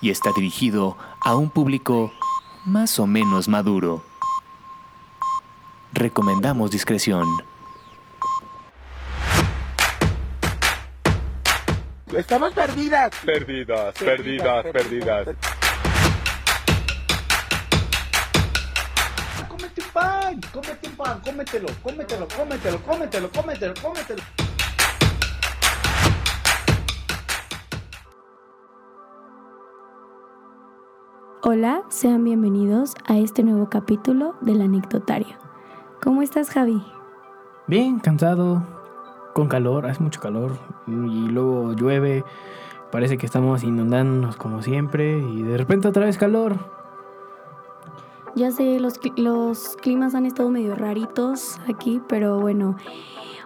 y está dirigido a un público más o menos maduro. Recomendamos discreción. Estamos perdidas. Perdidas, perdidas, perdidas. Cómete un pan, cómete un pan, cómetelo, cómetelo, cómetelo, cómetelo, cómetelo, cómetelo. Hola, sean bienvenidos a este nuevo capítulo del anecdotario. ¿Cómo estás, Javi? Bien, cansado, con calor, hace mucho calor y luego llueve, parece que estamos inundándonos como siempre y de repente otra vez calor. Ya sé, los, los climas han estado medio raritos aquí, pero bueno.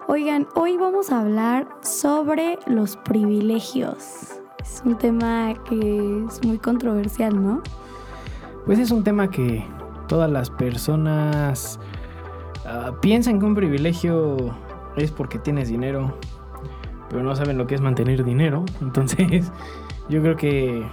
Oigan, hoy vamos a hablar sobre los privilegios. Es un tema que es muy controversial, ¿no? Pues es un tema que todas las personas ah, piensan que un privilegio es porque tienes dinero, pero no saben lo que es mantener dinero. Entonces, yo creo que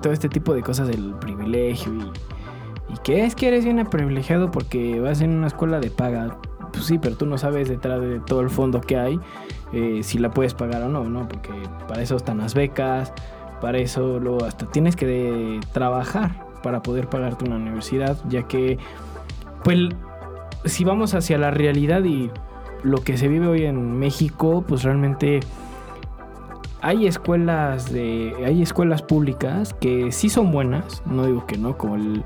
todo este tipo de cosas del privilegio y, y que es que eres bien privilegiado porque vas en una escuela de paga. Pues sí, pero tú no sabes detrás de todo el fondo que hay eh, si la puedes pagar o no, ¿no? Porque para eso están las becas, para eso luego hasta tienes que trabajar para poder pagarte una universidad, ya que, pues, si vamos hacia la realidad y lo que se vive hoy en México, pues realmente hay escuelas de, hay escuelas públicas que sí son buenas, no digo que no, como el,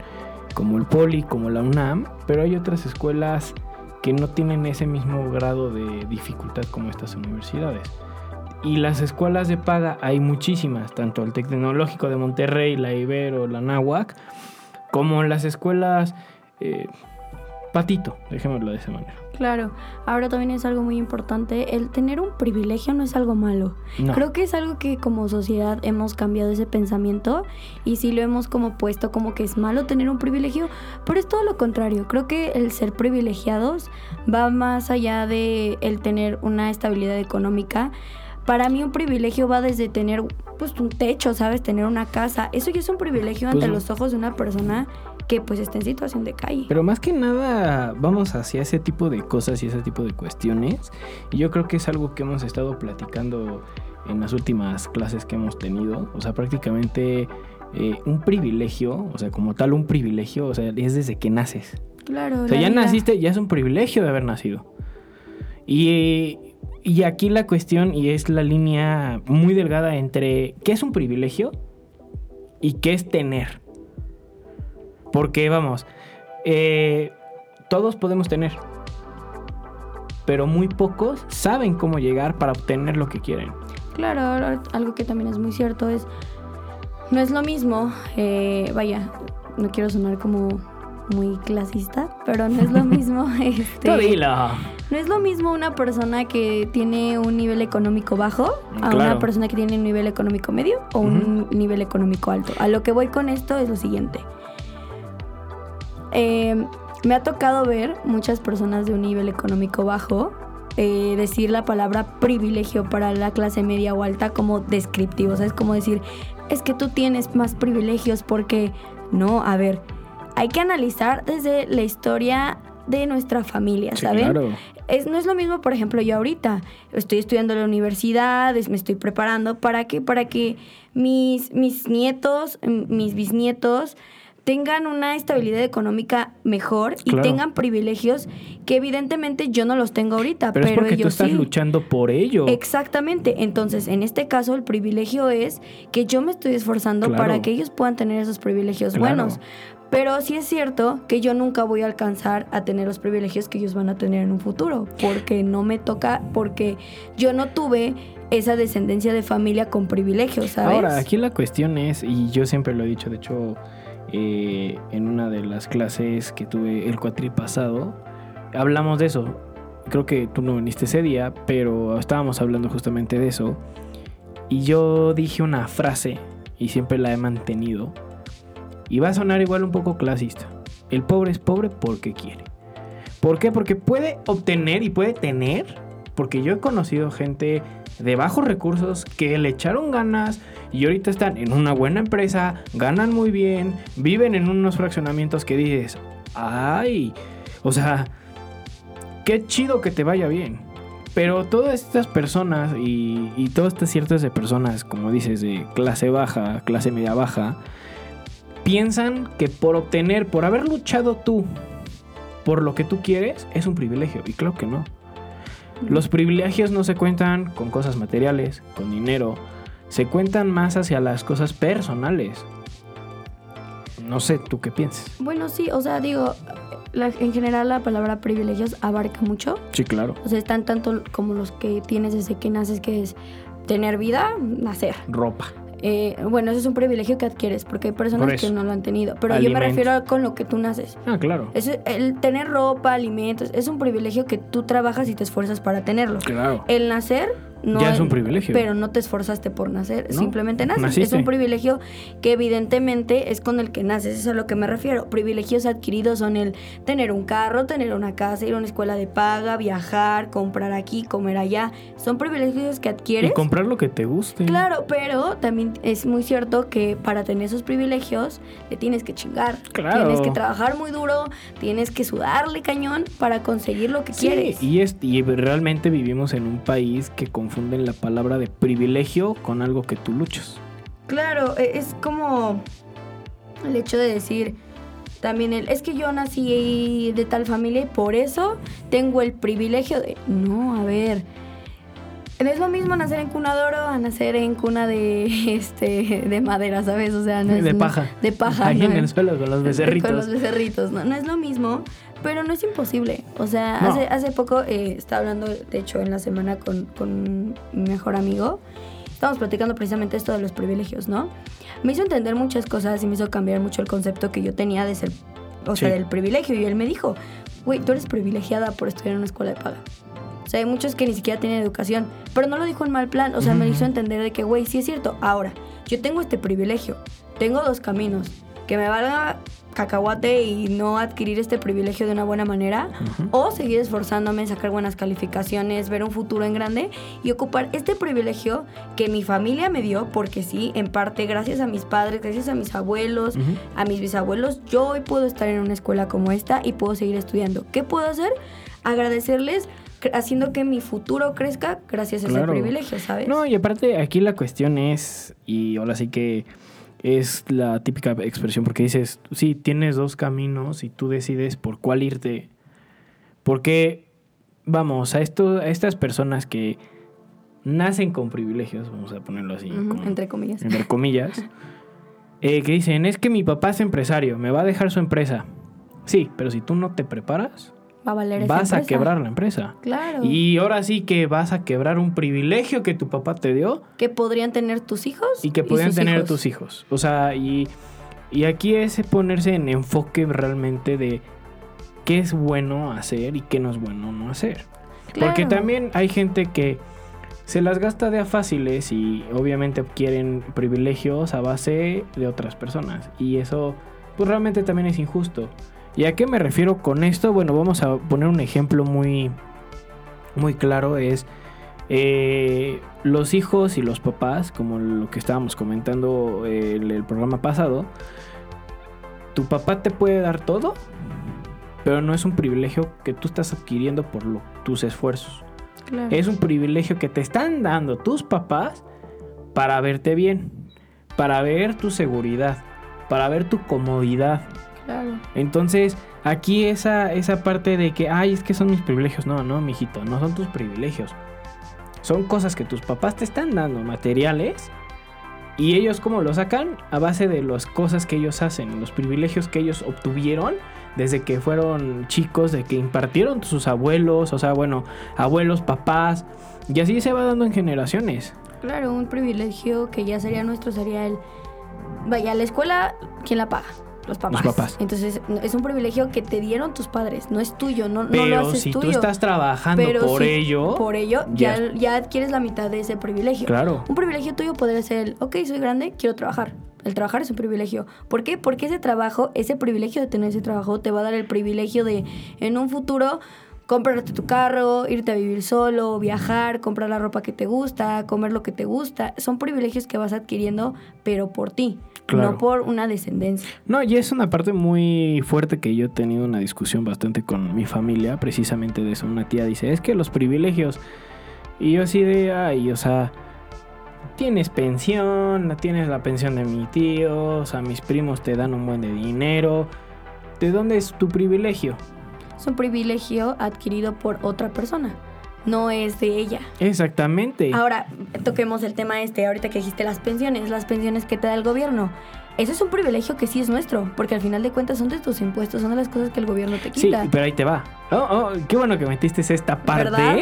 como el Poli, como la UNAM, pero hay otras escuelas que no tienen ese mismo grado de dificultad como estas universidades. Y las escuelas de paga hay muchísimas, tanto el Tecnológico de Monterrey, la Ibero, la Náhuac, como las escuelas eh, Patito, dejémoslo de esa manera. Claro, ahora también es algo muy importante, el tener un privilegio no es algo malo. No. Creo que es algo que como sociedad hemos cambiado ese pensamiento y sí lo hemos como puesto como que es malo tener un privilegio, pero es todo lo contrario. Creo que el ser privilegiados va más allá de el tener una estabilidad económica. Para mí un privilegio va desde tener pues un techo, ¿sabes? Tener una casa. Eso ya es un privilegio Pues, ante los ojos de una persona que pues está en situación de calle. Pero más que nada vamos hacia ese tipo de cosas y ese tipo de cuestiones. Y yo creo que es algo que hemos estado platicando en las últimas clases que hemos tenido. O sea, prácticamente eh, un privilegio, o sea, como tal un privilegio, o sea, es desde que naces. Claro. O sea, ya vida. naciste, ya es un privilegio de haber nacido. Y, y aquí la cuestión, y es la línea muy delgada entre qué es un privilegio y qué es tener. Porque vamos, eh, todos podemos tener, pero muy pocos saben cómo llegar para obtener lo que quieren. Claro, ahora algo que también es muy cierto es, no es lo mismo, eh, vaya, no quiero sonar como muy clasista, pero no es lo mismo, este, Tú dilo. No es lo mismo una persona que tiene un nivel económico bajo a Claro. una persona que tiene un nivel económico medio o un nivel económico alto. A lo que voy con esto es lo siguiente. Eh, me ha tocado ver muchas personas de un nivel económico bajo eh, decir la palabra privilegio para la clase media o alta como descriptivo. O sea, es como decir, es que tú tienes más privilegios porque no, a ver, hay que analizar desde la historia de nuestra familia, Sí, ¿saben? claro. Es, no es lo mismo, por ejemplo, yo ahorita estoy estudiando en la universidad, es- me estoy preparando para que, para que mis, mis nietos, mm, mis bisnietos tengan una estabilidad económica mejor y Claro. tengan privilegios que evidentemente yo no los tengo ahorita, Pero, pero, es porque tú ellos estás sí. luchando por ello. Exactamente. Entonces, en este caso, el privilegio es que yo me estoy esforzando Claro. para que ellos puedan tener esos privilegios Claro. buenos. Pero sí es cierto que yo nunca voy a alcanzar a tener los privilegios que ellos van a tener en un futuro, porque no me toca, porque yo no tuve esa descendencia de familia con privilegios, ¿sabes? Ahora, aquí la cuestión es, y yo siempre lo he dicho, de hecho, eh, las clases que tuve el cuatri pasado, hablamos de eso. Creo que tú no viniste ese día, pero estábamos hablando justamente de eso. Y yo dije una frase, y siempre la he mantenido, y va a sonar igual un poco clasista. El pobre es pobre porque quiere. ¿Por qué? Porque puede obtener y puede tener. Porque yo he conocido gente de bajos recursos que le echaron ganas y ahorita están en una buena empresa, ganan muy bien, viven en unos fraccionamientos que dices, ay, o sea, qué chido que te vaya bien. Pero todas estas personas y, y todas estas ciertas de personas, como dices, de clase baja, clase media baja, piensan que por obtener, por haber luchado tú por lo que tú quieres, es un privilegio. Y claro que no. Los privilegios no se cuentan con cosas materiales, con dinero. Se cuentan más hacia las cosas personales. No sé, ¿tú qué piensas? Bueno, sí, o sea, digo, la- en general la palabra privilegios abarca mucho. Sí, claro. O sea, están tanto como los que tienes desde que naces, que es tener vida, nacer. Ropa. Eh, bueno, eso es un privilegio que adquieres, porque hay personas que no lo han tenido. Pero yo me refiero a con lo que tú naces. Ah, claro. Eso, el tener ropa, alimentos, es un privilegio que tú trabajas y te esfuerzas para tenerlo. Claro. El nacer no Ya es un privilegio. Pero no te esforzaste por nacer, No, simplemente naces. naciste. Es un privilegio que evidentemente es con el que naces, eso es a lo que me refiero. Privilegios adquiridos son el tener un carro, tener una casa, ir a una escuela de paga, viajar, comprar aquí, comer allá. Son privilegios que Y adquieres. comprar lo que te guste. Claro, pero también es muy cierto que para tener esos privilegios le tienes que chingar. Claro. Tienes que trabajar muy duro, tienes que sudarle cañón para conseguir lo que Sí, quieres. y, es, y realmente vivimos en un país que confunden la palabra de privilegio con algo que tú luchas. Claro, e- es como el hecho de decir también el, es que yo nací de tal familia y por eso tengo el privilegio de... No, a ver. No es lo mismo nacer en cuna de oro a nacer en cuna de este de madera, ¿sabes? O sea, no es de no- paja. de paja. Ahí ¿no? en el suelo con los becerritos. Con los becerritos, ¿no? No es lo mismo, pero no es imposible. O sea, No. hace, hace poco eh, estaba hablando, de hecho, en la semana con, con mi mejor amigo. Estábamos platicando precisamente esto de los privilegios, ¿no? Me hizo entender muchas cosas y me hizo cambiar mucho el concepto que yo tenía de ser, o sea, del privilegio. Y él me dijo, güey, tú eres privilegiada por estudiar en una escuela de paga. O sea, hay muchos que ni siquiera tienen educación, pero no lo dijo en mal plan. O sea, me hizo entender de que, güey, sí es cierto. Ahora, yo tengo este privilegio. Tengo dos caminos. Que me valga cacahuate y no adquirir este privilegio de una buena manera. O seguir esforzándome en sacar buenas calificaciones, ver un futuro en grande y ocupar este privilegio que mi familia me dio, porque sí, en parte gracias a mis padres, gracias a mis abuelos, a mis bisabuelos, yo hoy puedo estar en una escuela como esta y puedo seguir estudiando. ¿Qué puedo hacer? Agradecerles haciendo que mi futuro crezca gracias a Claro. ese privilegio, ¿sabes? No, y aparte aquí la cuestión es, y ahora sí que es la típica expresión, porque dices, sí, tienes dos caminos y tú decides por cuál irte. Porque, vamos, a, esto, a estas personas que nacen con privilegios, vamos a ponerlo así, como- entre comillas. entre comillas, eh, que dicen, es que mi papá es empresario, me va a dejar su empresa. Sí, pero si tú no te preparas, Va a valer esa vas a quebrar la empresa. Claro. Y ahora sí que vas a quebrar un privilegio que tu papá te dio que podrían tener tus hijos y que podrían tener hijos. tus hijos. O sea, y, y aquí es ponerse en enfoque realmente de qué es bueno hacer y qué no es bueno no hacer. Porque Claro. también hay gente que se las gasta de a fáciles y obviamente quieren privilegios a base de otras personas. Y eso, pues realmente también es injusto. ¿Y a qué me refiero con esto? Bueno, vamos a poner un ejemplo muy, muy claro. Es eh, los hijos y los papás, como lo que estábamos comentando eh, en el programa pasado. Tu papá te puede dar todo, pero no es un privilegio que tú estás adquiriendo por lo- tus esfuerzos. Claro. Es un privilegio que te están dando tus papás para verte bien, para ver tu seguridad, para ver tu comodidad. Entonces, aquí esa, esa parte de que, ay, es que son mis privilegios. No, no, mijito, no son tus privilegios. Son cosas que tus papás te están dando, materiales. Y ellos, ¿cómo lo sacan? A base de las cosas que ellos hacen, los privilegios que ellos obtuvieron desde que fueron chicos, de que impartieron sus abuelos, o sea, bueno, abuelos, papás. Y así se va dando en generaciones. Claro, un privilegio que ya sería nuestro sería el. Vaya, la escuela, ¿quién la paga? Los papás. Los papás. Entonces, es un privilegio que te dieron tus padres, no es tuyo, no, no lo Pero haces si tuyo. tú estás trabajando Pero por si- ello, Por ello, ya- ya, ya adquieres la mitad de ese privilegio. claro. Un privilegio tuyo podría ser el, ok, soy grande, quiero trabajar. El trabajar es un privilegio. ¿Por qué? Porque ese trabajo, ese privilegio de tener ese trabajo, te va a dar el privilegio de, en un futuro, comprarte tu carro, irte a vivir solo, viajar, comprar la ropa que te gusta, comer lo que te gusta. Son privilegios que vas adquiriendo, pero por ti, Claro. no por una descendencia. No, y es una parte muy fuerte que yo he tenido una discusión bastante con mi familia, precisamente de eso. Una tía dice, es que los privilegios. Y yo así de, ay, o sea, tienes pensión, tienes la pensión de mi tío, o sea, mis primos te dan un buen de dinero. ¿De dónde es tu privilegio? Es un privilegio adquirido por otra persona, no es de ella. Exactamente. Ahora, toquemos el tema este, ahorita que dijiste las pensiones, las pensiones que te da el gobierno. Eso es un privilegio que sí es nuestro, porque al final de cuentas son de tus impuestos, son de las cosas que el gobierno te Sí, quita. pero ahí te va. Oh, oh, qué bueno que metiste esta parte. ¿Verdad?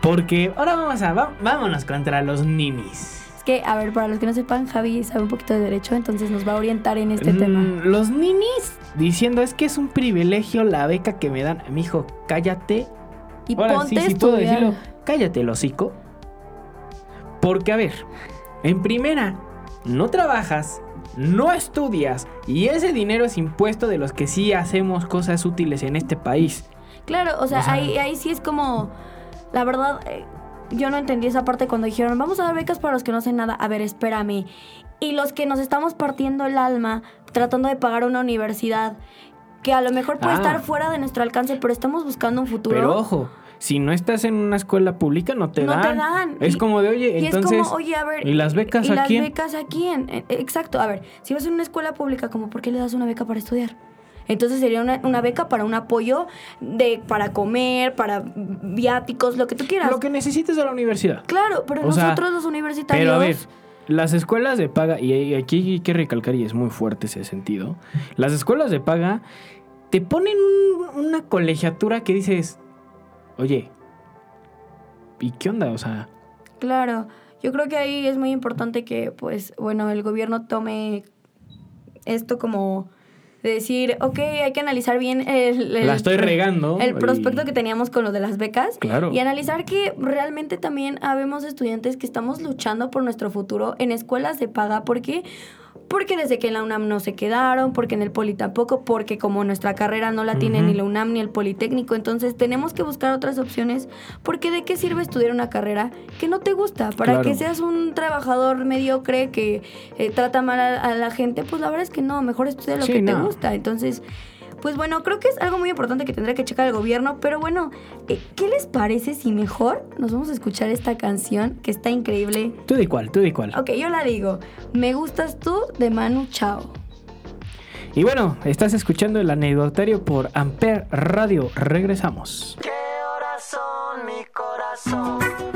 Porque ahora vamos a, vámonos contra los ninis. Es que, a ver, para los que no sepan, Javi sabe un poquito de derecho, entonces nos va a orientar en este tema. Mm, Los ninis diciendo es que es un privilegio la beca que me dan. Mijo, cállate. Y Ahora ponte sí, sí puedo estudiar. decirlo. Cállate, el hocico. Porque, a ver, en primera, no trabajas, no estudias y ese dinero es impuesto de los que sí hacemos cosas útiles en este país. Claro, o sea, O sea- ahí, ahí sí es como, la verdad, eh, yo no entendí esa parte cuando dijeron, vamos a dar becas para los que no hacen nada. A ver, espérame. Y los que nos estamos partiendo el alma tratando de pagar una universidad que a lo mejor puede Ah. estar fuera de nuestro alcance, pero estamos buscando un futuro. Pero ojo, si no estás en una escuela pública no te no dan. te dan. Es Y- como de, oye, y entonces... es como, oye, a ver. ¿y las becas ¿y a las quién? becas a quién? Eh, Exacto, a ver, si vas a una escuela pública, como ¿por qué le das una beca para estudiar? Entonces sería una, una beca para un apoyo de para comer, para viáticos, lo que tú quieras. Lo que necesites de la universidad. Claro, pero O sea, nosotros los universitarios. Pero a ver, las escuelas de paga, y aquí hay que recalcar, y es muy fuerte ese sentido, las escuelas de paga te ponen un- una colegiatura que dices, oye, ¿y qué onda? O sea, Claro, yo creo que ahí es muy importante que, pues, bueno, el gobierno tome esto como de decir, ok, hay que analizar bien el, el- la estoy regando. el prospecto y- que teníamos con lo de las becas. Claro. Y analizar que realmente también habemos estudiantes que estamos luchando por nuestro futuro en escuelas de paga. ¿Por qué? Porque desde que en la UNAM no se quedaron, porque en el Poli tampoco, porque como nuestra carrera no la tiene ni la UNAM ni el Politécnico, entonces tenemos que buscar otras opciones. Porque ¿de qué sirve estudiar una carrera que no te gusta? Para Claro. que seas un trabajador mediocre que eh, trata mal a, a la gente, pues la verdad es que no, mejor estudia lo Sí, que te gusta. Entonces, pues bueno, creo que es algo muy importante que tendrá que checar el gobierno, pero bueno, eh, ¿qué les parece si mejor nos vamos a escuchar esta canción que está increíble? ¿Tú de cuál? ¿Tú de cuál? Ok, yo la digo, Me gustas tú de Manu Chao. Y bueno, estás escuchando el anecdotario por Amper Radio. Regresamos. ¿Qué horas son mi corazón?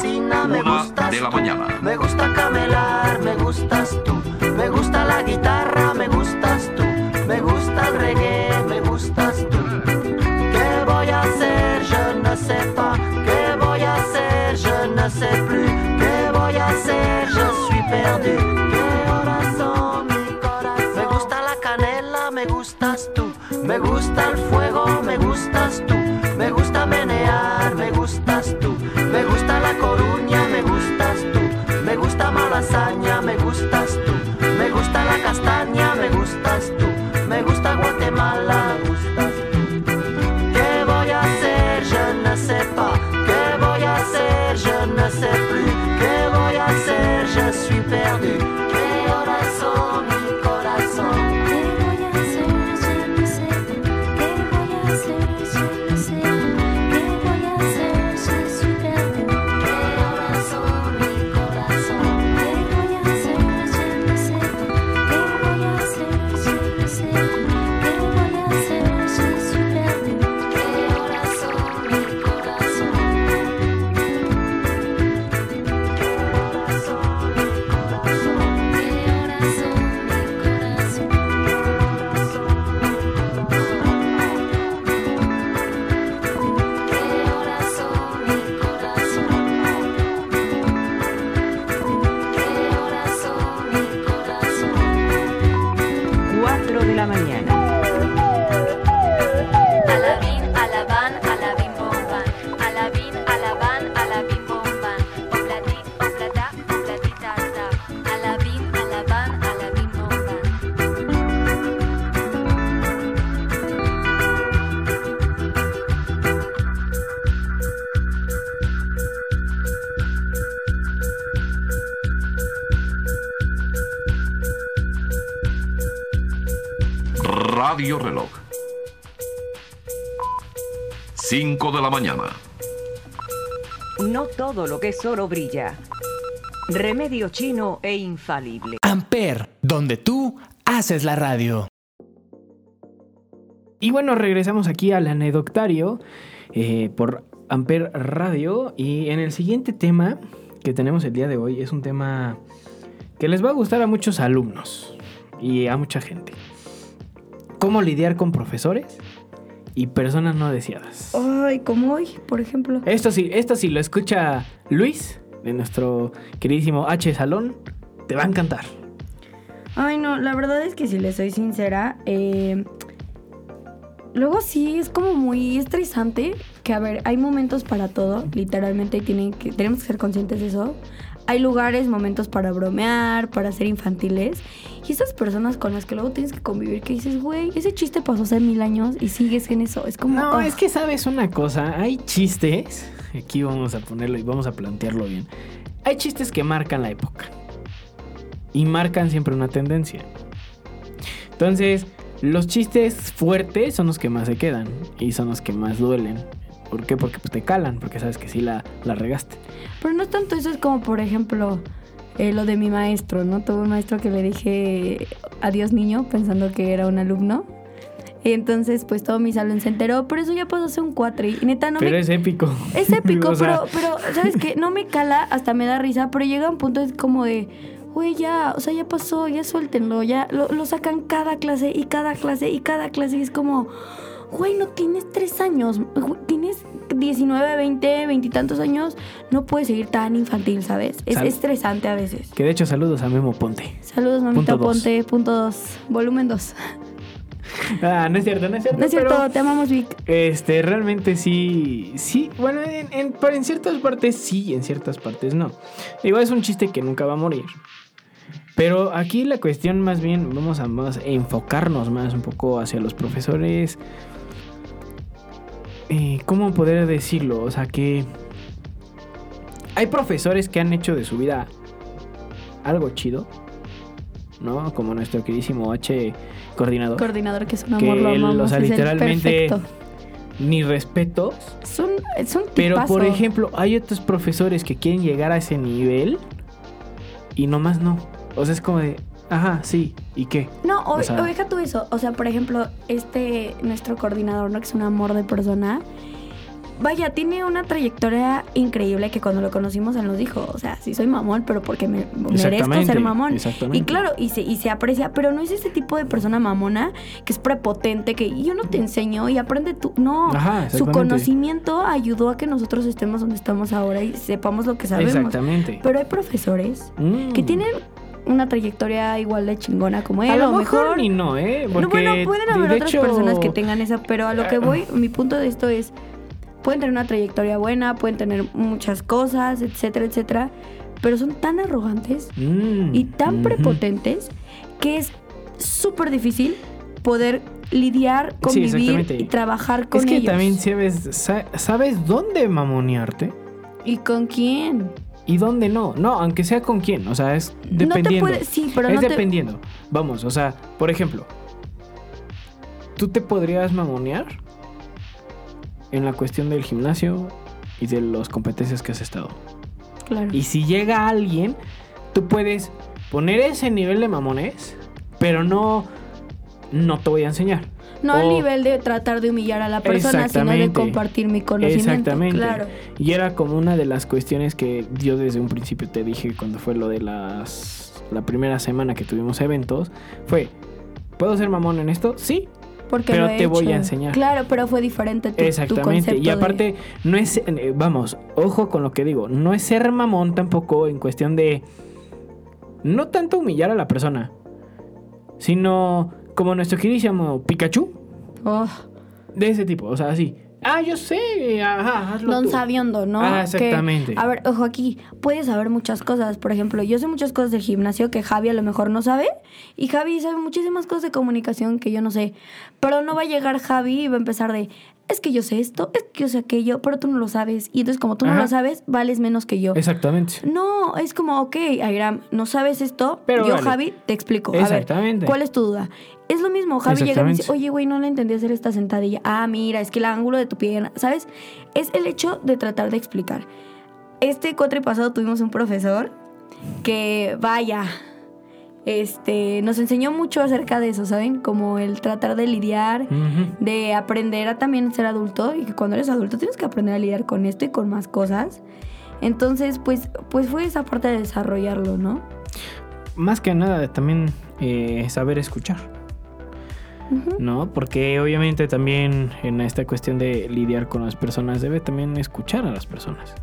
cocina, me gustas de la tú. mañana. Me gusta camelar, me gustas tú. Me gusta la guitarra, me gustas tú. Me gusta el reggae, me gustas tú. ¿Qué voy a hacer? Je ne sais pas. ¿Qué voy a hacer? Je ne sais plus. ¿Qué voy a hacer? Je suis perdu. ¿Qué horas son mi corazón? Me gusta la canela, me gustas tú. Me gusta el fuego, Radio Reloj. 5 de la mañana. No todo lo que es oro brilla. Remedio chino e infalible. Amper, donde tú haces la radio. Y bueno, regresamos aquí al anecdotario eh, por Amper Radio. Y en el siguiente tema que tenemos el día de hoy es un tema que les va a gustar a muchos alumnos y a mucha gente. ¿Cómo lidiar con profesores y personas no deseadas? Ay, como hoy, por ejemplo. Esto sí, esto sí lo escucha Luis, de nuestro queridísimo H Salón, te va a encantar. Ay, no, la verdad es que si les soy sincera, eh, luego sí es como muy estresante que, a ver, hay momentos para todo, literalmente tienen que, tenemos que ser conscientes de eso. Hay lugares, momentos para bromear, para ser infantiles. Y esas personas con las que luego tienes que convivir, que dices, güey, ese chiste pasó hace mil años y sigues en eso. Es como. No, ugh. es que sabes una cosa, hay chistes, aquí vamos a ponerlo y vamos a plantearlo bien. Hay chistes que marcan la época y marcan siempre una tendencia. Entonces, los chistes fuertes son los que más se quedan y son los que más duelen. ¿Por qué? Porque pues, te calan, porque sabes que sí la, la regaste. Pero no es tanto eso, es como, por ejemplo, eh, lo de mi maestro, ¿no? Tuve un maestro que le dije adiós niño pensando que era un alumno. Y entonces, pues todo mi salón se enteró, pero eso ya pasó hace un cuatri. Y neta, no Pero me... es épico. Es épico, O sea, pero, pero, ¿sabes qué? No me cala, hasta me da risa, pero llega un punto es como de, güey, ya, o sea, ya pasó, ya suéltenlo, ya lo, lo sacan cada clase y cada clase y cada clase y es como, güey, no tienes tres años, tienes 19, 20, 20 y tantos años, no puedes seguir tan infantil, ¿sabes? Es Sal- estresante a veces. Que de hecho, saludos a Memo Ponte. Saludos, mamita Punto dos. Ponte, punto 2, volumen 2. Ah, no es cierto, no es cierto. No es cierto, pero- te amamos, Vic. Este, realmente sí, sí, bueno, en, en- pero en ciertas partes sí, en ciertas partes no. Igual es un chiste que nunca va a morir. Pero aquí la cuestión más bien, vamos a más enfocarnos más un poco hacia los profesores. Eh, ¿Cómo poder decirlo? O sea que hay profesores que han hecho de su vida algo chido, ¿no? Como nuestro queridísimo H coordinador. Coordinador que es un Que amor, él, amamos, o sea, es literalmente ni respetos. Es un, es un Pero por ejemplo, hay otros profesores que quieren llegar a ese nivel y nomás no. O sea, es como de, ajá, sí, ¿y qué? No, o, O sea- o deja tú eso. O sea, por ejemplo, este, nuestro coordinador, ¿no? Que es un amor de persona. vaya, tiene una trayectoria increíble que cuando lo conocimos él nos dijo, o sea, sí soy mamón, pero porque me merezco ser mamón. exactamente. Y claro, y se, y se aprecia, pero no es ese tipo de persona mamona que es prepotente, que "Y yo no te enseño y aprende tú. No, Ajá, su conocimiento ayudó a que nosotros estemos donde estamos ahora y sepamos lo que sabemos. Exactamente. Pero hay profesores Mm. que tienen una trayectoria igual de chingona como él, A lo o mejor mejor ni no, ¿eh? no, Porque, bueno, pueden de- haber otras hecho, personas que tengan esa, pero a lo que Eh, voy, mi punto de esto es, pueden tener una trayectoria buena, pueden tener muchas cosas, etcétera, etcétera, pero son tan arrogantes Mm, y tan prepotentes que es súper difícil poder lidiar, convivir exactamente. y trabajar con Es que ellos. también sabes, sa- sabes dónde mamonearte ¿Y con quién? Y dónde no. No, aunque sea con quién. O sea, es No te dependiendo. sí, pero es no te... dependiendo. Vamos, o sea, por ejemplo, tú te podrías mamonear en la cuestión del gimnasio y de las competencias que has estado. Claro. Y si llega alguien, tú puedes poner ese nivel de mamones, pero no, no te voy a enseñar. No al O- nivel de tratar de humillar a la persona, sino de compartir mi conocimiento. Exactamente. Claro. Y era como una de las cuestiones que yo desde un principio te dije cuando fue lo de las la primera semana que tuvimos eventos, fue ¿Puedo ser mamón en esto? Sí. Porque Pero he te voy a enseñar. Claro, pero fue diferente tu, tu Exactamente. concepto Y de- aparte, no es. eh, Vamos, ojo con lo que digo. No es ser mamón tampoco en cuestión de. No tanto humillar a la persona. Sino como nuestro queridísimo Pikachu. Oh, De ese tipo. O sea, así. Ah, yo sé. Ajá, hazlo don tú". sabiondo, ¿no? Ah, Que- exactamente. a ver, ojo aquí, puedes saber muchas cosas. Por ejemplo, yo sé muchas cosas del gimnasio que Javi a lo mejor no sabe. Y Javi sabe muchísimas cosas de comunicación que yo no sé. Pero no va a llegar Javi y va a empezar de, es que yo sé esto, es que yo sé aquello, pero tú no lo sabes. Y entonces como tú no lo sabes, vales menos que yo. Exactamente. No, es como, ok, Airam, no sabes esto, Pero yo, vale. Javi, te explico. A ver, Exactamente. ¿cuál es tu duda? Es lo mismo, Javi llega y me dice, Exactamente. oye, güey, no le entendí hacer esta sentadilla. Ah, mira, es que el ángulo de tu pierna, ¿sabes? Es el hecho de tratar de explicar. Este cuatro pasado tuvimos un profesor que, vaya, este, nos enseñó mucho acerca de eso, ¿saben? Como el tratar de lidiar, de aprender a también ser adulto y que cuando eres adulto tienes que aprender a lidiar con esto y con más cosas. Entonces, pues, pues fue esa parte de desarrollarlo, ¿no? Más que nada, también eh, saber escuchar. ¿No? Porque obviamente también en esta cuestión de lidiar con las personas debe también escuchar a las personas.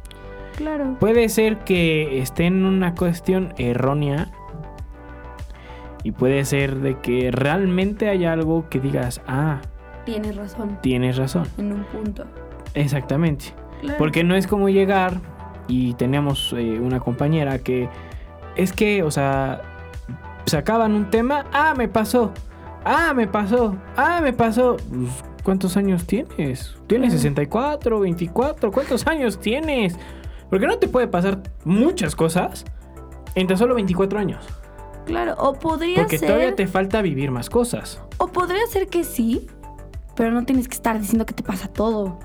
Claro. Puede ser que esté en una cuestión errónea y puede ser de que realmente haya algo que digas, ah, Tienes razón. tienes razón. En un punto. Exactamente. Claro. Porque no es como llegar y teníamos eh, una compañera que es que, o sea, sacaban un tema, ah, me pasó, ah, me pasó, ah, me pasó. Pues, ¿Cuántos años tienes? ¿Tienes Claro. 64, 24? ¿Cuántos años tienes? Porque no te puede pasar muchas cosas en tan solo 24 años. Claro, o podría Porque ser. todavía te falta vivir más cosas. O podría ser que sí, pero no tienes que estar diciendo que te pasa todo.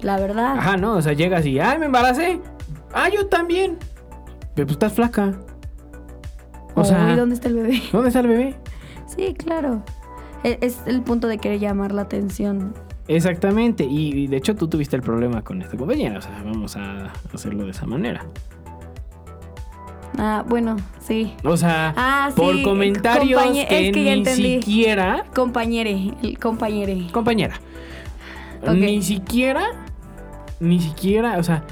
La verdad. Ajá, no, o sea, llegas y, ay, me embaracé. Ah, yo también. Pero pues estás flaca. O O, sea, ¿y dónde está el bebé? ¿dónde está el bebé? Sí, claro. E- Es el punto de querer llamar la atención. Exactamente, y, y de hecho tú tuviste el problema con esta compañera, o sea, vamos a hacerlo de esa manera. Ah, bueno, sí. O sea, Ah, sí, por comentarios compañe- que es que ya ni entendí. siquiera, Compañere, el compañere. compañera, ni siquiera, ni siquiera, o sea,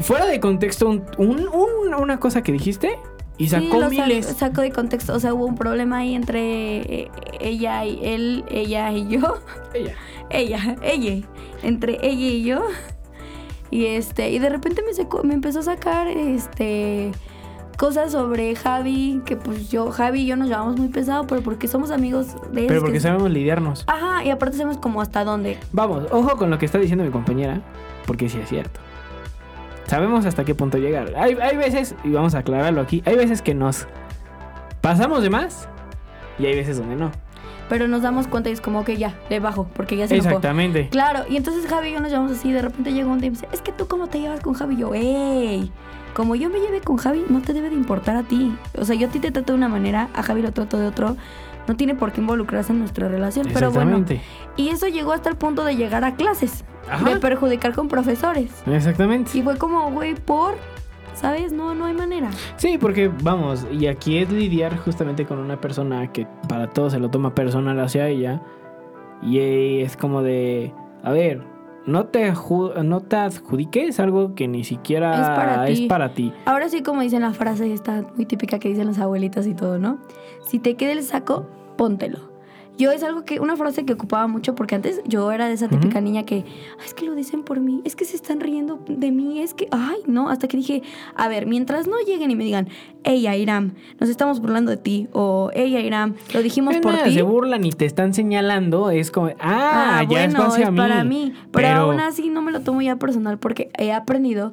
fuera de contexto un- un- un- una cosa que dijiste y Sí, sacó sa- miles. sacó de contexto. O sea, hubo un problema ahí entre eh, ella y él, ella y yo. Ella. Ella, ella. Entre ella y yo. Y este, y de repente me, sacó- me empezó a sacar este cosas sobre Javi, que pues yo, Javi y yo nos llevamos muy pesado, pero porque somos amigos de Pero porque que- sabemos lidiarnos. Ajá, y aparte sabemos como hasta dónde. Vamos, ojo con lo que está diciendo mi compañera, porque sí es cierto. Sabemos hasta qué punto llegar. Hay, hay veces, y vamos a aclararlo aquí, hay veces que nos pasamos de más y hay veces donde no. Pero nos damos cuenta y es como que ya, le bajo, porque ya se enojó. Exactamente. Claro, y entonces Javi y yo nos llevamos así, de repente llega un día y me dice, es que tú cómo te llevas con Javi, y yo, ¡ey! Como yo me llevé con Javi, no te debe de importar a ti. O sea, yo a ti te trato de una manera, a Javi lo trato de otro. No tiene por qué involucrarse en nuestra relación. Pero bueno, y eso llegó hasta el punto de llegar a clases. Ajá. de perjudicar con profesores. Exactamente. Y fue como, güey, por, ¿sabes? No, no hay manera. Sí, porque vamos, y aquí es lidiar justamente con una persona que para todo se lo toma personal hacia ella. Y es como de, a ver, no te, no te adjudiques algo que ni siquiera Es para es ti. para ti. Ahora sí, como dicen la frase esta muy típica que dicen las abuelitas y todo, ¿no? Si te queda el saco, póntelo. Yo es algo que, una frase que ocupaba mucho porque antes yo era de esa típica niña que, "Ay, es que lo dicen por mí, es que se están riendo de mí, es que, ay, no, hasta que dije, a ver, mientras no lleguen y me digan, hey, Airam, nos estamos burlando de ti, o hey, Airam, lo dijimos Es por ti. se burlan y te están señalando, es como, ah, ya es bueno, hacia es mí. para mí. Pero, aún así no me lo tomo ya personal porque he aprendido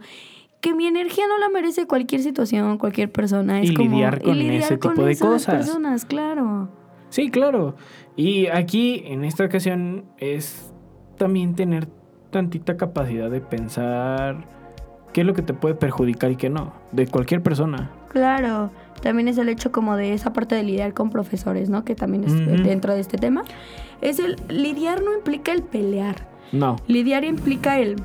que mi energía no la merece cualquier situación, cualquier persona. Es Y como, lidiar con ese tipo de esas cosas. personas, claro. Sí, claro. Y aquí, en esta ocasión, es también tener tantita capacidad de pensar qué es lo que te puede perjudicar y qué no, de cualquier persona. Claro. También es el hecho como de esa parte de lidiar con profesores, ¿no? Que también es Ujú. dentro de este tema. Es el lidiar no implica el pelear. No. Lidiar implica el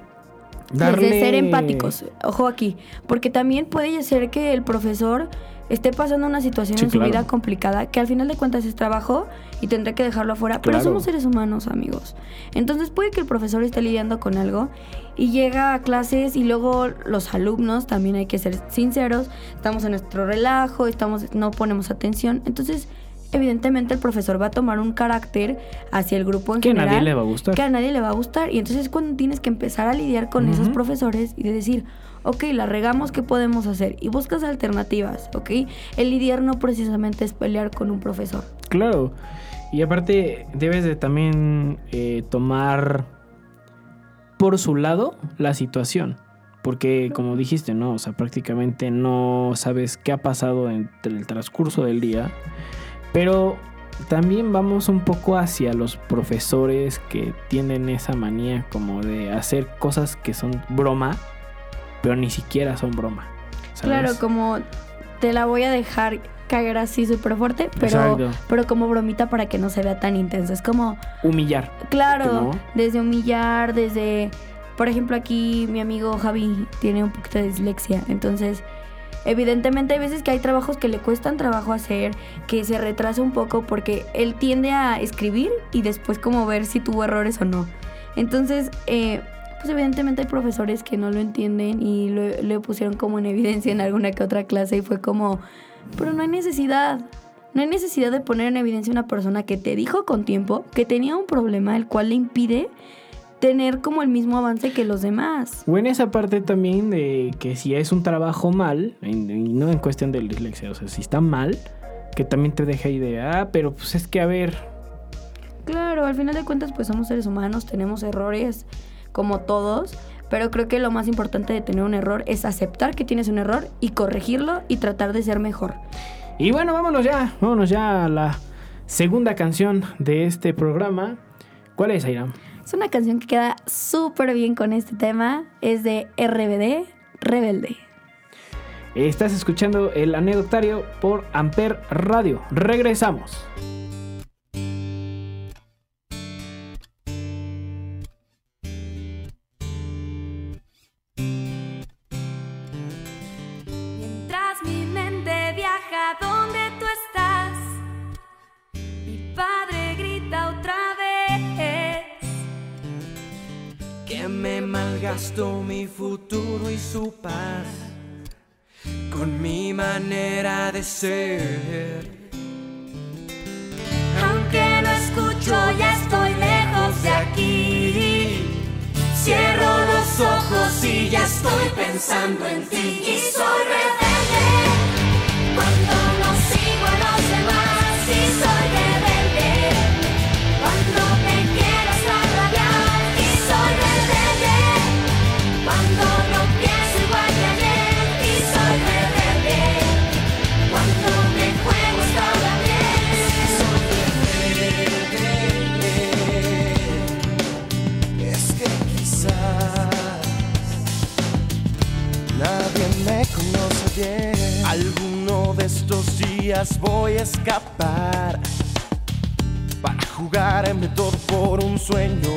Darle- Desde ser empáticos, ojo aquí, porque también puede ser que el profesor esté pasando una situación Sí, en su claro. vida complicada, que al final de cuentas es trabajo y tendrá que dejarlo afuera, pero somos seres humanos, amigos. Entonces puede que el profesor esté lidiando con algo y llega a clases y luego los alumnos, también hay que ser sinceros, estamos en nuestro relajo, estamos no ponemos atención, entonces evidentemente el profesor va a tomar un carácter hacia el grupo en Que a general nadie le va a gustar. que a nadie le va a gustar. Y entonces es cuando tienes que empezar a lidiar con esos profesores y de decir, ok, la regamos, ¿qué podemos hacer? Y buscas alternativas, ¿ok? El lidiar no precisamente es pelear con un profesor. Claro. Y aparte, debes de también eh, tomar por su lado la situación. Porque, como dijiste, ¿no? O sea, prácticamente no sabes qué ha pasado entre el transcurso del día. Pero también vamos un poco hacia los profesores que tienen esa manía como de hacer cosas que son broma, pero ni siquiera son broma. ¿sabes? Claro, como te la voy a dejar caer así súper fuerte, pero, Exacto. pero como bromita para que no se vea tan intenso. Es como, Humillar. Claro, ¿no? desde humillar, desde, por ejemplo, aquí mi amigo Javi tiene un poquito de dislexia, entonces, evidentemente hay veces que hay trabajos que le cuestan trabajo hacer, que se retrasa un poco porque él tiende a escribir y después como ver si tuvo errores o no. Entonces, eh, pues evidentemente hay profesores que no lo entienden y lo, lo pusieron como en evidencia en alguna que otra clase y fue como, pero no hay necesidad. No hay necesidad de poner en evidencia a una persona que te dijo con tiempo que tenía un problema el cual le impide tener como el mismo avance que los demás. O en esa parte también de que si es un trabajo mal, y no en cuestión del dislexia, o sea, si está mal, que también te deja de, ah, pero pues es que a ver, Claro, al final de cuentas pues somos seres humanos, tenemos errores como todos, pero creo que lo más importante de tener un error es aceptar que tienes un error y corregirlo y tratar de ser mejor. Y bueno, vámonos ya, vámonos ya a la segunda canción de este programa. ¿Cuál es, Airam? Es una canción que queda súper bien con este tema, es de RBD, Rebelde. Estás escuchando el anecdotario por Amper Radio. Regresamos. Aunque no escucho, ya estoy lejos de aquí. Cierro los ojos y ya estoy pensando en ti. Y soy rebelde para jugarme todo por un sueño.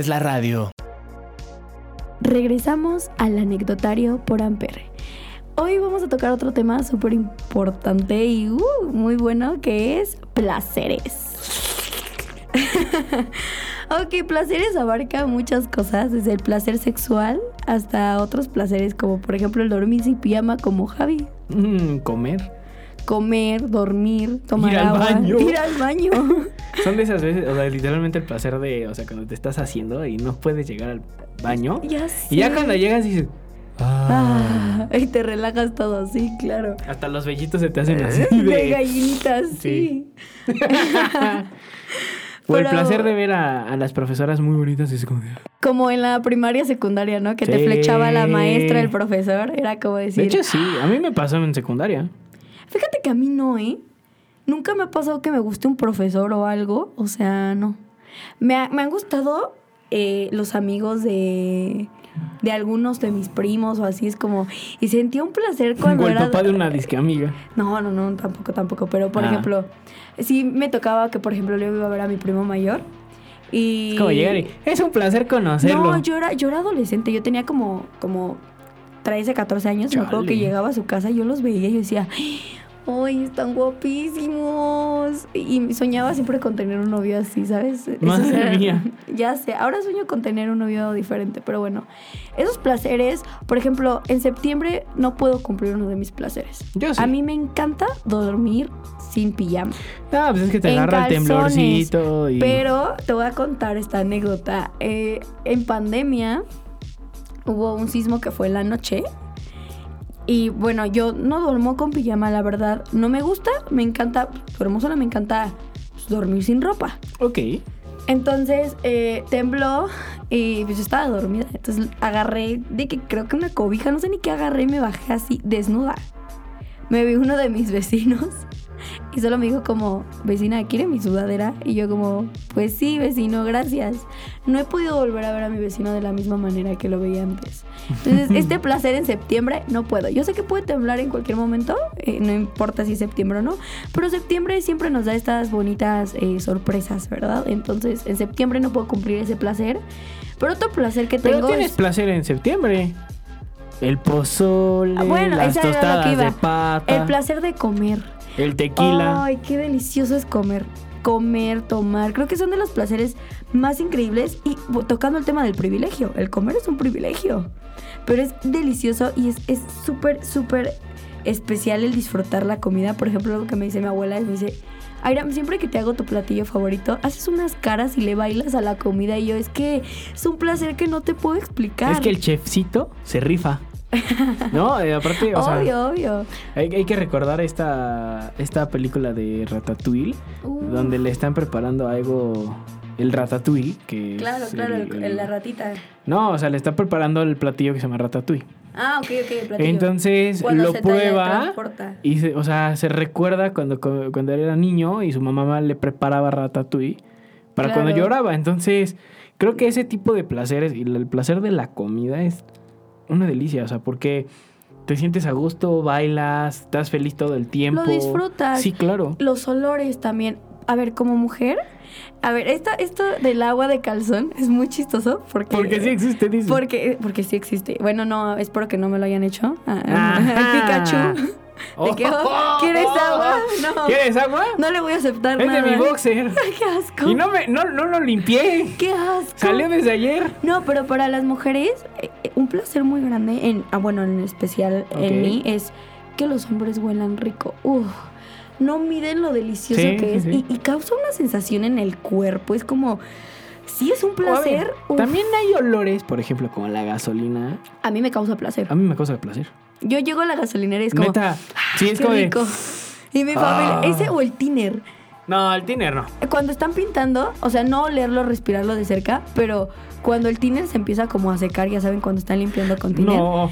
Haces la radio. Regresamos al anecdotario por Amper. Hoy vamos a tocar otro tema súper importante y uh, muy bueno que es placeres. ok, placeres abarca muchas cosas, desde el placer sexual hasta otros placeres como por ejemplo el dormir sin pijama como Javi. Mm, comer. Comer, dormir, tomar Ir al agua, baño. ir al baño. Son de esas veces, o sea, literalmente el placer de, o sea, cuando te estás haciendo y no puedes llegar al baño. ya Y ya cuando llegas dices, ah, Ah, y te relajas todo, sí, claro. hasta los vellitos se te hacen así De de... gallinitas, Sí. sí. O el placer de ver a, a las profesoras muy bonitas y es como en la primaria secundaria, ¿no? Que te Sí. flechaba la maestra, el profesor. Era como decir. De hecho, sí, a mí me pasó en secundaria. Fíjate que a mí no, ¿eh? Nunca me ha pasado que me guste un profesor o algo. O sea, no. Me, ha- me han gustado eh, los amigos de, de algunos de mis primos o así. Es como. Y sentía un placer cuando o el era. papá de una disque amiga. No, no, no, tampoco, tampoco. Pero, por Ah. ejemplo, sí me tocaba que, por ejemplo, yo iba a ver a mi primo mayor. Y... Es como llegar y... Es un placer conocerlo. No, yo era, yo era adolescente, yo tenía como, como 13, 14 años. Me acuerdo Chale. que llegaba a su casa y yo los veía y yo decía, ¡ay, están guapísimos! Y soñaba siempre con tener un novio así, ¿sabes? Madre eran- mía. Ya sé, ahora sueño con tener un novio diferente, pero bueno. Esos placeres, por ejemplo, en septiembre no puedo cumplir uno de mis placeres. Yo sí. A mí me encanta dormir sin pijama. Ah, pues es que te En agarra el calzones. temblorcito y... Pero te voy a contar esta anécdota. Eh, en pandemia hubo un sismo que fue en la noche. Y bueno, yo no duermo con pijama, la verdad. No me gusta, me encanta, duermo sola, me encanta pues, dormir sin ropa. Ok. Entonces eh, tembló y pues yo estaba dormida. Entonces agarré de que creo que una cobija, no sé ni qué agarré y me bajé así desnuda. Me vi uno de mis vecinos y solo me dijo como, vecina, ¿quiere mi sudadera? Y yo como, pues sí, vecino, gracias. No he podido volver a ver a mi vecino de la misma manera que lo veía antes. Entonces, este placer en septiembre no puedo. Yo sé que puede temblar en cualquier momento, eh, no importa si es septiembre o no, pero septiembre siempre nos da estas bonitas eh, sorpresas, ¿verdad? Entonces, en septiembre no puedo cumplir ese placer. Pero otro placer que Pero tengo tienes es... placer en septiembre. El pozole, Ah, bueno, las tostadas de pata, El placer de comer. El tequila. Ay, qué delicioso es comer. Comer, tomar. Creo que son de los placeres más increíbles. Y tocando el tema del privilegio. El comer es un privilegio. Pero es delicioso y es es súper, súper especial el disfrutar la comida. Por ejemplo, lo que me dice mi abuela es, me dice, Airam, siempre que te hago tu platillo favorito, haces unas caras y le bailas a la comida. Y yo, es que es un placer que no te puedo explicar. Es que el chefcito se rifa. No, eh, aparte, o sea, obvio, obvio. hay, hay que recordar esta, esta película de Ratatouille, Uh. donde le están preparando algo, el Ratatouille, que Claro, es claro, el- la ratita. No, o sea, le está preparando el platillo que se llama Ratatouille. Ah, ok, ok, el platillo. Entonces Cuando lo prueba y, se, o sea, se recuerda cuando, cuando él era niño y su mamá le preparaba ratatouille para cuando lloraba. Entonces, creo que ese tipo de placeres y el placer de la comida es una delicia, o sea, porque te sientes a gusto, bailas, estás feliz todo el tiempo. Lo disfrutas. Sí, claro. Los olores también. A ver, como mujer, a ver, esta, esto del agua de calzón es muy chistoso porque... Porque sí existe, dice. Porque, porque sí existe. Bueno, no, espero que no me lo hayan hecho. Ah. Pikachu. Que, oh, ¿Quieres agua? No. ¿Quieres agua? No le voy a aceptar Es nada. de mi boxer. Qué asco. Y no, me, no, no lo limpié. Qué asco. Salió desde ayer. No, pero para las mujeres, eh, eh, un placer muy grande, en, ah, bueno, en especial en mí, es que los hombres huelan rico. Uf, no miden lo delicioso Sí, que es. sí. Y, y causa una sensación en el cuerpo. Es como, sí es un ver, placer. También hay olores, por ejemplo, como la gasolina. a mí me causa placer. A mí me causa placer. Yo llego a la gasolinera y es como, Neta, sí es qué como de- rico. Y mi Ah. familia, ese o el tiner. No, el tiner no. Cuando están pintando, o sea, no olerlo, respirarlo de cerca, pero cuando el tiner se empieza como a secar, ya saben, cuando están limpiando con tiner. No.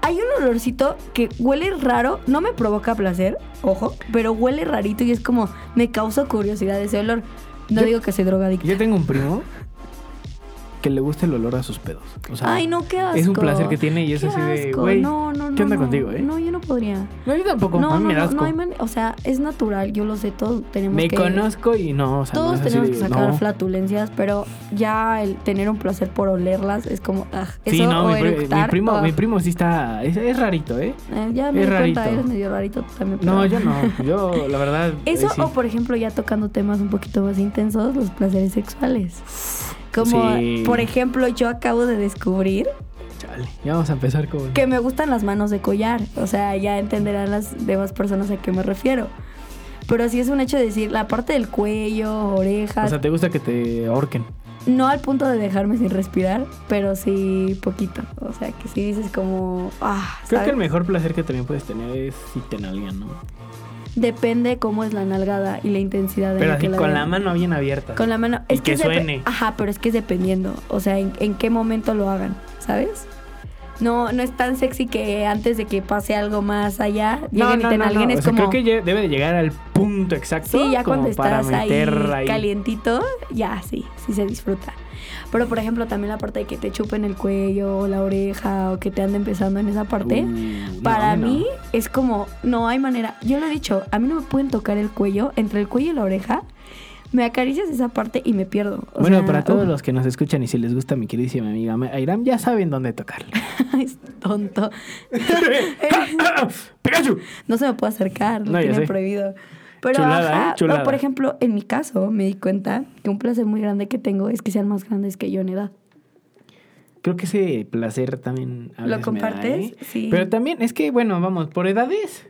Hay un olorcito que huele raro, no me provoca placer, ojo, pero huele rarito y es como, me causa curiosidad ese olor. No Yo- digo que soy drogadicta. Yo tengo un primo que le gusta el olor a sus pedos. O sea, Ay, no, qué asco. Es un placer que tiene y es Qué así de, güey, No, no, no. ¿qué onda no. contigo, eh? No, yo no podría. No, yo tampoco. No, a mí no, me da no, asco. no hay man- o sea, es natural, yo lo sé, todos tenemos me que... conozco y no, o sea, Todos tenemos que sacar flatulencias, pero ya el tener un placer por olerlas es como, ah, eso Sí, no, o mi, pri- mi eructar, primo, ah. mi primo sí está, es, es rarito, ¿eh? Eh, ya me es di cuenta, rarito. eres medio rarito tú también. No, yo no, yo la verdad. Eso, eh, sí. o por ejemplo, ya tocando temas un poquito más intensos, los placeres sexuales. Como, Sí. por ejemplo, yo acabo de descubrir Chale, ya vamos a empezar con. que me gustan las manos de collar. O sea, ya entenderán las demás personas a qué me refiero. Pero sí es un hecho de decir, la parte del cuello, orejas, O sea, ¿te gusta que te ahorquen? no al punto de dejarme sin respirar, pero sí poquito. O sea, que sí dices como, ah, Creo que el mejor placer que también puedes tener es si te nalgan, ¿no? Depende cómo es la nalgada y la intensidad de Pero la que así la con la mano bien abierta. Con la mano. Y Es que, suene. Ajá, pero es que es dependiendo. O sea, en, en qué momento lo hagan, ¿sabes? No, no es tan sexy que antes de que pase algo más allá, lleguen y te nalguen. Es O sea, como. creo que debe de llegar al punto exacto. Sí, ya como cuando estás ahí. calientito, ya sí, sí se disfruta. Pero por ejemplo, también la parte de que te chupen el cuello o la oreja o que te ande empezando en esa parte, Uh, para mí no. mí es como, no hay manera. Yo lo he dicho, a mí no me pueden tocar el cuello, entre el cuello y la oreja, me acaricias esa parte y me pierdo. O Bueno, sea, para todos los que nos escuchan y si les gusta mi queridísima amiga Airam, ya saben dónde tocarle. es tonto. ¡Pikachu! No se me puede acercar, lo No, ya tiene prohibido. Pero, Chulada, ajá, ¿eh? Chulada. por ejemplo, en mi caso, me di cuenta que un placer muy grande que tengo es que sean más grandes que yo en edad. Creo que ese placer también. a ¿Lo veces me da, compartes? ¿eh? Sí. Pero también es que, bueno, vamos, por edades.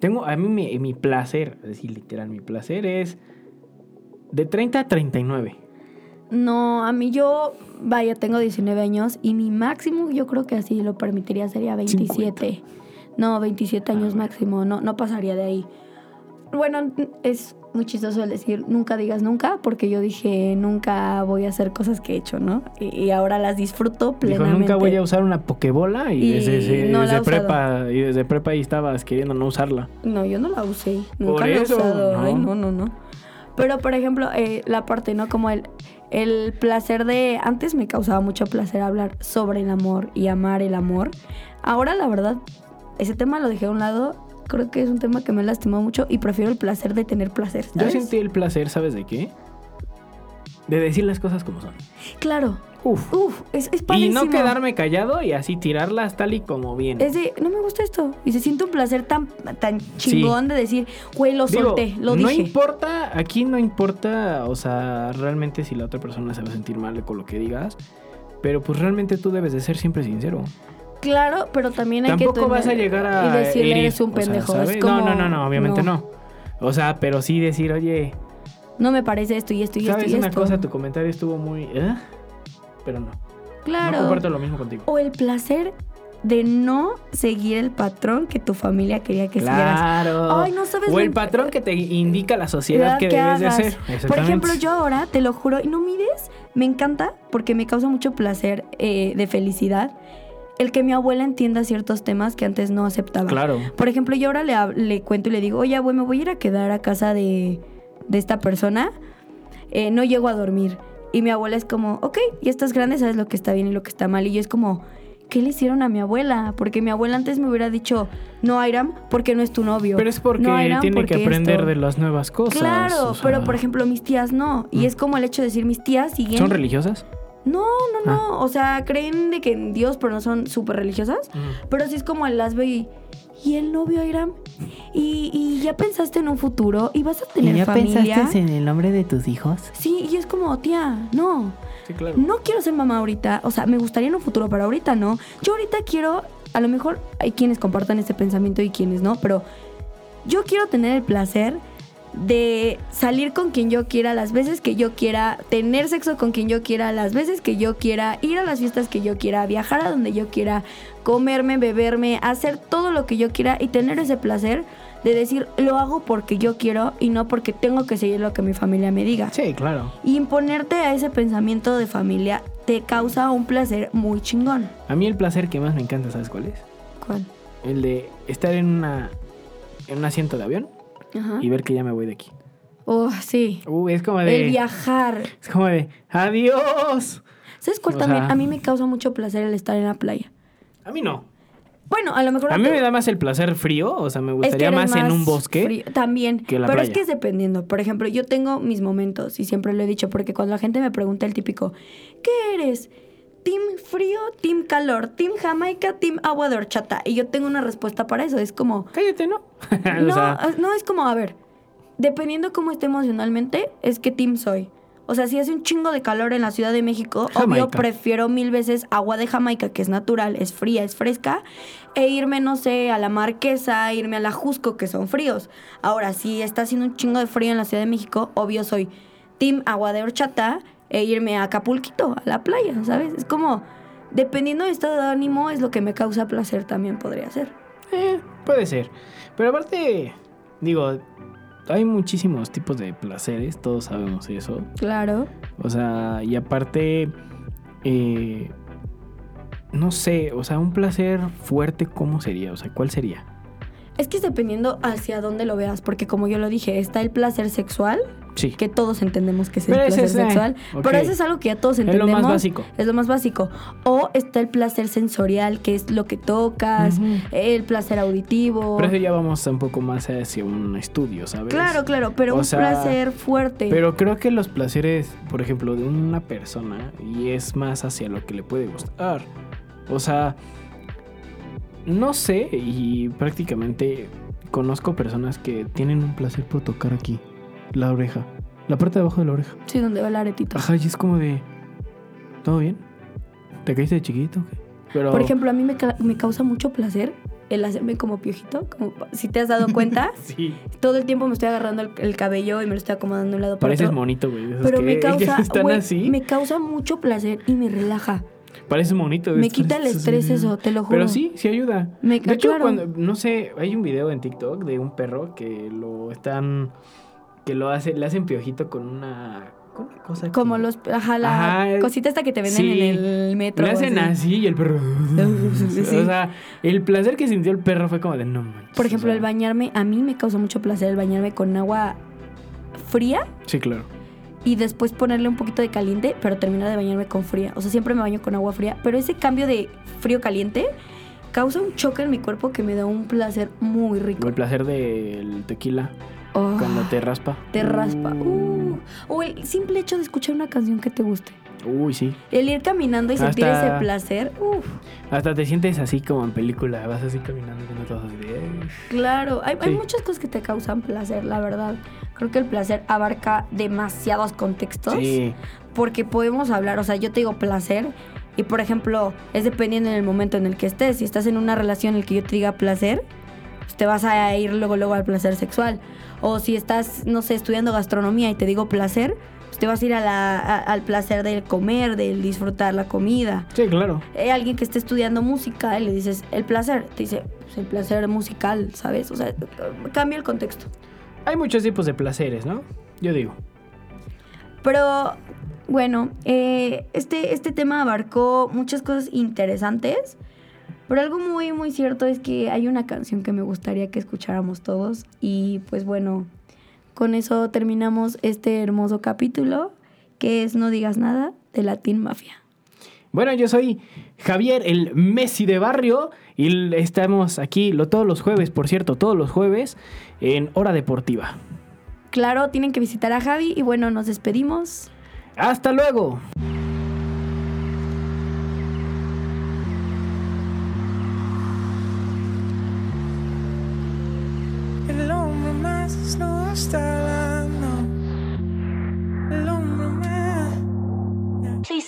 Tengo, a mí mi, mi placer, es decir, literal, mi placer es de 30 a 39. No, a mí yo, vaya, tengo 19 años y mi máximo, yo creo que así lo permitiría, sería 27. No, 27 Ah, años máximo, no, no pasaría de ahí. Bueno, es muy chistoso el decir nunca digas nunca, porque yo dije nunca voy a hacer cosas que he hecho, ¿no? Y, y ahora las disfruto Dijo, plenamente. nunca voy a usar una pokebola y, Y desde, no he usado. prepa y desde prepa ahí estabas queriendo no usarla. No, yo no la usé. Nunca Por la he eso, usado. no. Ay, no, no, no. Pero, por ejemplo, eh, la parte, ¿no? Como el, el placer de... Antes me causaba mucho placer hablar sobre el amor y amar el amor. Ahora, la verdad, ese tema lo dejé a un lado. Creo que es un tema que me lastimó mucho y prefiero el placer de tener placer, Yo ¿sabes? sentí el placer, ¿sabes de qué? De decir las cosas como son. Claro. Uf. Uf, es, es Y no quedarme callado y así tirarlas tal y como viene. Es de, no me gusta esto. Y se siente un placer tan, tan chingón de decir, güey, lo Digo, solté, lo no dije. importa, aquí no importa, o sea, realmente si la otra persona se va a sentir mal con lo que digas, pero pues realmente tú debes de ser siempre sincero. Claro, pero también hay Tampoco que vas a tener- llegar a y decirle herir, eres un sea, pendejo. ¿sabes? es como, no, no, no, no, obviamente no. O sea, pero sí decir, oye, No me parece esto y esto y esto ¿sabes una cosa? Tu comentario estuvo muy... ¿eh? Pero no. Claro. No comparto lo mismo contigo. O el placer de no seguir el patrón que tu familia quería que siguieras. Claro. Ay, no sabes O el patrón que te indica la sociedad que, debes de hagas. ser. Por ejemplo, yo ahora, te lo juro, y no mires, me encanta porque me causa mucho placer eh, de felicidad el que mi abuela entienda ciertos temas que antes no aceptaba. Claro. Por ejemplo, yo ahora le, cuento y le digo, oye, abuelo, me voy a ir a quedar a casa de, de esta persona. Eh, no llego a dormir. Y mi abuela es como, ok, ya estás grande, sabes lo que está bien y lo que está mal. Y yo es como, ¿qué le hicieron a mi abuela? Porque mi abuela antes me hubiera dicho, no, Airam, porque no es tu novio. Pero es porque No, tiene que aprender esto". de las nuevas cosas. Claro, o sea. pero por ejemplo, mis tías no. Y es como el hecho de decir, mis tías siguen. ¿Son religiosas? No, no, Ah. no. O sea, creen de que en Dios, pero no son súper religiosas. Pero sí es como las veo y. ¿Y el novio, Airam? ¿Y, y ya pensaste en un futuro? ¿Y vas a tener familia? en el nombre de tus hijos? Sí, y es como, tía, no. Sí, claro. No quiero ser mamá ahorita. O sea, me gustaría en un futuro, pero ahorita no. Yo ahorita quiero. A lo mejor hay quienes compartan este pensamiento y quienes no, pero yo quiero tener el placer de salir con quien yo quiera las veces que yo quiera, tener sexo con quien yo quiera las veces que yo quiera, ir a las fiestas que yo quiera, viajar a donde yo quiera, comerme, beberme, hacer todo lo que yo quiera y tener ese placer de decir lo hago porque yo quiero y no porque tengo que seguir lo que mi familia me diga. Sí, claro. Y imponerte a ese pensamiento de familia te causa un placer muy chingón. A mí el placer que más me encanta, ¿sabes cuál es? ¿Cuál? El de estar en una en un asiento de avión Ajá. y ver que ya me voy de aquí. Oh, sí. Uh, es como de El viajar. es como de adiós. ¿Sabes cuál O también? sea- A mí me causa mucho placer el estar en la playa. A mí no. Bueno, a lo mejor... A mí te- me da más el placer frío, o sea, me es que gustaría más, en un bosque. frío. También. que la pero es playa. que es dependiendo. Por ejemplo, yo tengo mis momentos y siempre lo he dicho porque cuando la gente me pregunta el típico, ¿qué eres? ¿Team frío, team calor, team Jamaica, team agua de horchata? Y yo tengo una respuesta para eso. Es como... Cállate, ¿no? O no, sea- no, es como, a ver, dependiendo cómo esté emocionalmente, es qué team soy. O sea, si hace un chingo de calor en la Ciudad de México, Jamaica. obvio prefiero mil veces agua de Jamaica, que es natural, es fría, es fresca, e irme, no sé, a la Marquesa, irme a la Jusco, que son fríos. Ahora, si está haciendo un chingo de frío en la Ciudad de México, obvio soy team agua de horchata e irme a Acapulquito, a la playa, ¿sabes? Es como, dependiendo del estado de ánimo, es lo que me causa placer también podría ser. Eh, puede ser. Pero aparte, digo, hay muchísimos tipos de placeres, todos sabemos eso. Claro. O sea, y aparte, eh, no sé, o sea, un placer fuerte, ¿cómo sería? O sea, ¿cuál sería? Es que es dependiendo hacia dónde lo veas, porque como yo lo dije, está el placer sexual, Sí. que todos entendemos que es el Pero placer es, eh, sexual, pero eso es algo que ya todos Es lo entendemos. más básico. Es lo más básico. O está el placer sensorial, que es lo que tocas, el placer auditivo. Pero eso ya vamos un poco más hacia un estudio, ¿sabes? Claro, claro, pero O un sea, placer fuerte. Pero creo que los placeres, por ejemplo, de una persona, y es más hacia lo que le puede gustar. O sea, no sé, y prácticamente conozco personas que tienen un placer por tocar aquí, la oreja, la parte de abajo de la oreja. Sí, donde va el aretito. Ajá, y es como de, ¿todo bien? ¿Te caíste de chiquito? Pero, Por ejemplo, a mí me, ca- me causa mucho placer el hacerme como piojito, como si te has dado cuenta, sí, todo el tiempo me estoy agarrando el, el cabello y me lo estoy acomodando de un lado para pareces otro. monito, güey. Pero que- me causa, están así. me causa mucho placer y me relaja. Pareces monito. Me quita el estrés eso, te lo juro. Pero sí, sí ayuda. Me- de hecho, cuando, no sé, hay un video en TikTok de un perro que lo están, que lo hace, le hacen piojito con una, con una cosa. que- Como los, ajá, la Ajá, cosita esta que te venden sí. en el metro. Le hacen así y el perro. Sí. O sea, el placer que sintió el perro fue como de no manches. Por ejemplo, o sea, el bañarme, a mí me causa mucho placer el bañarme con agua fría Sí, claro. y después ponerle un poquito de caliente, pero terminar de bañarme con fría. O sea, siempre me baño con agua fría, pero ese cambio de frío-caliente causa un choque en mi cuerpo que me da un placer muy O rico. el placer del tequila Oh, cuando te raspa. te raspa. Uh. O el simple hecho de escuchar una canción que te guste. Uy, sí. El ir caminando y sentir ese placer. Uf, Hasta te sientes así como en película, vas así caminando viendo todo así de, "Eh". claro. Hay, hay muchas cosas que te causan placer, la verdad. Creo que el placer abarca demasiados contextos. Sí. Porque podemos hablar, o sea, yo te digo placer Y por ejemplo, es dependiendo en el momento en el que estés. Si estás en una relación en la que yo te diga placer, pues te vas a ir luego luego al placer sexual. O si estás, no sé, estudiando gastronomía y te digo placer, pues te vas a ir a la- a- al placer del comer, del disfrutar la comida. Sí, claro. Hay alguien que esté estudiando música y le dices el placer, te dice pues, el placer musical, ¿sabes? O sea, cambia el contexto. Hay muchos tipos de placeres, ¿no? Yo digo. Pero bueno, eh, este, este tema abarcó muchas cosas interesantes. Pero algo muy, muy cierto es que hay una canción que me gustaría que escucháramos todos. Y pues bueno, con eso terminamos este hermoso capítulo, que es No digas nada de Latin Mafia. Bueno, yo soy Javier, el Messi de barrio, y estamos aquí lo, todos los jueves, por cierto, todos los jueves en Hora Deportiva. Claro, tienen que visitar a Javi y bueno, nos despedimos. ¡Hasta luego!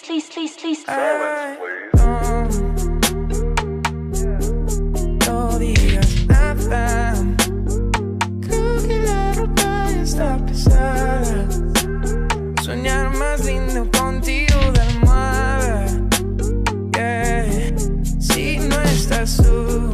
Please, please, please, please. no. No digas nada. Creo que la ropa ya está pesada. Soñar más lindo contigo de almohada. Yeah. Si no estás tú.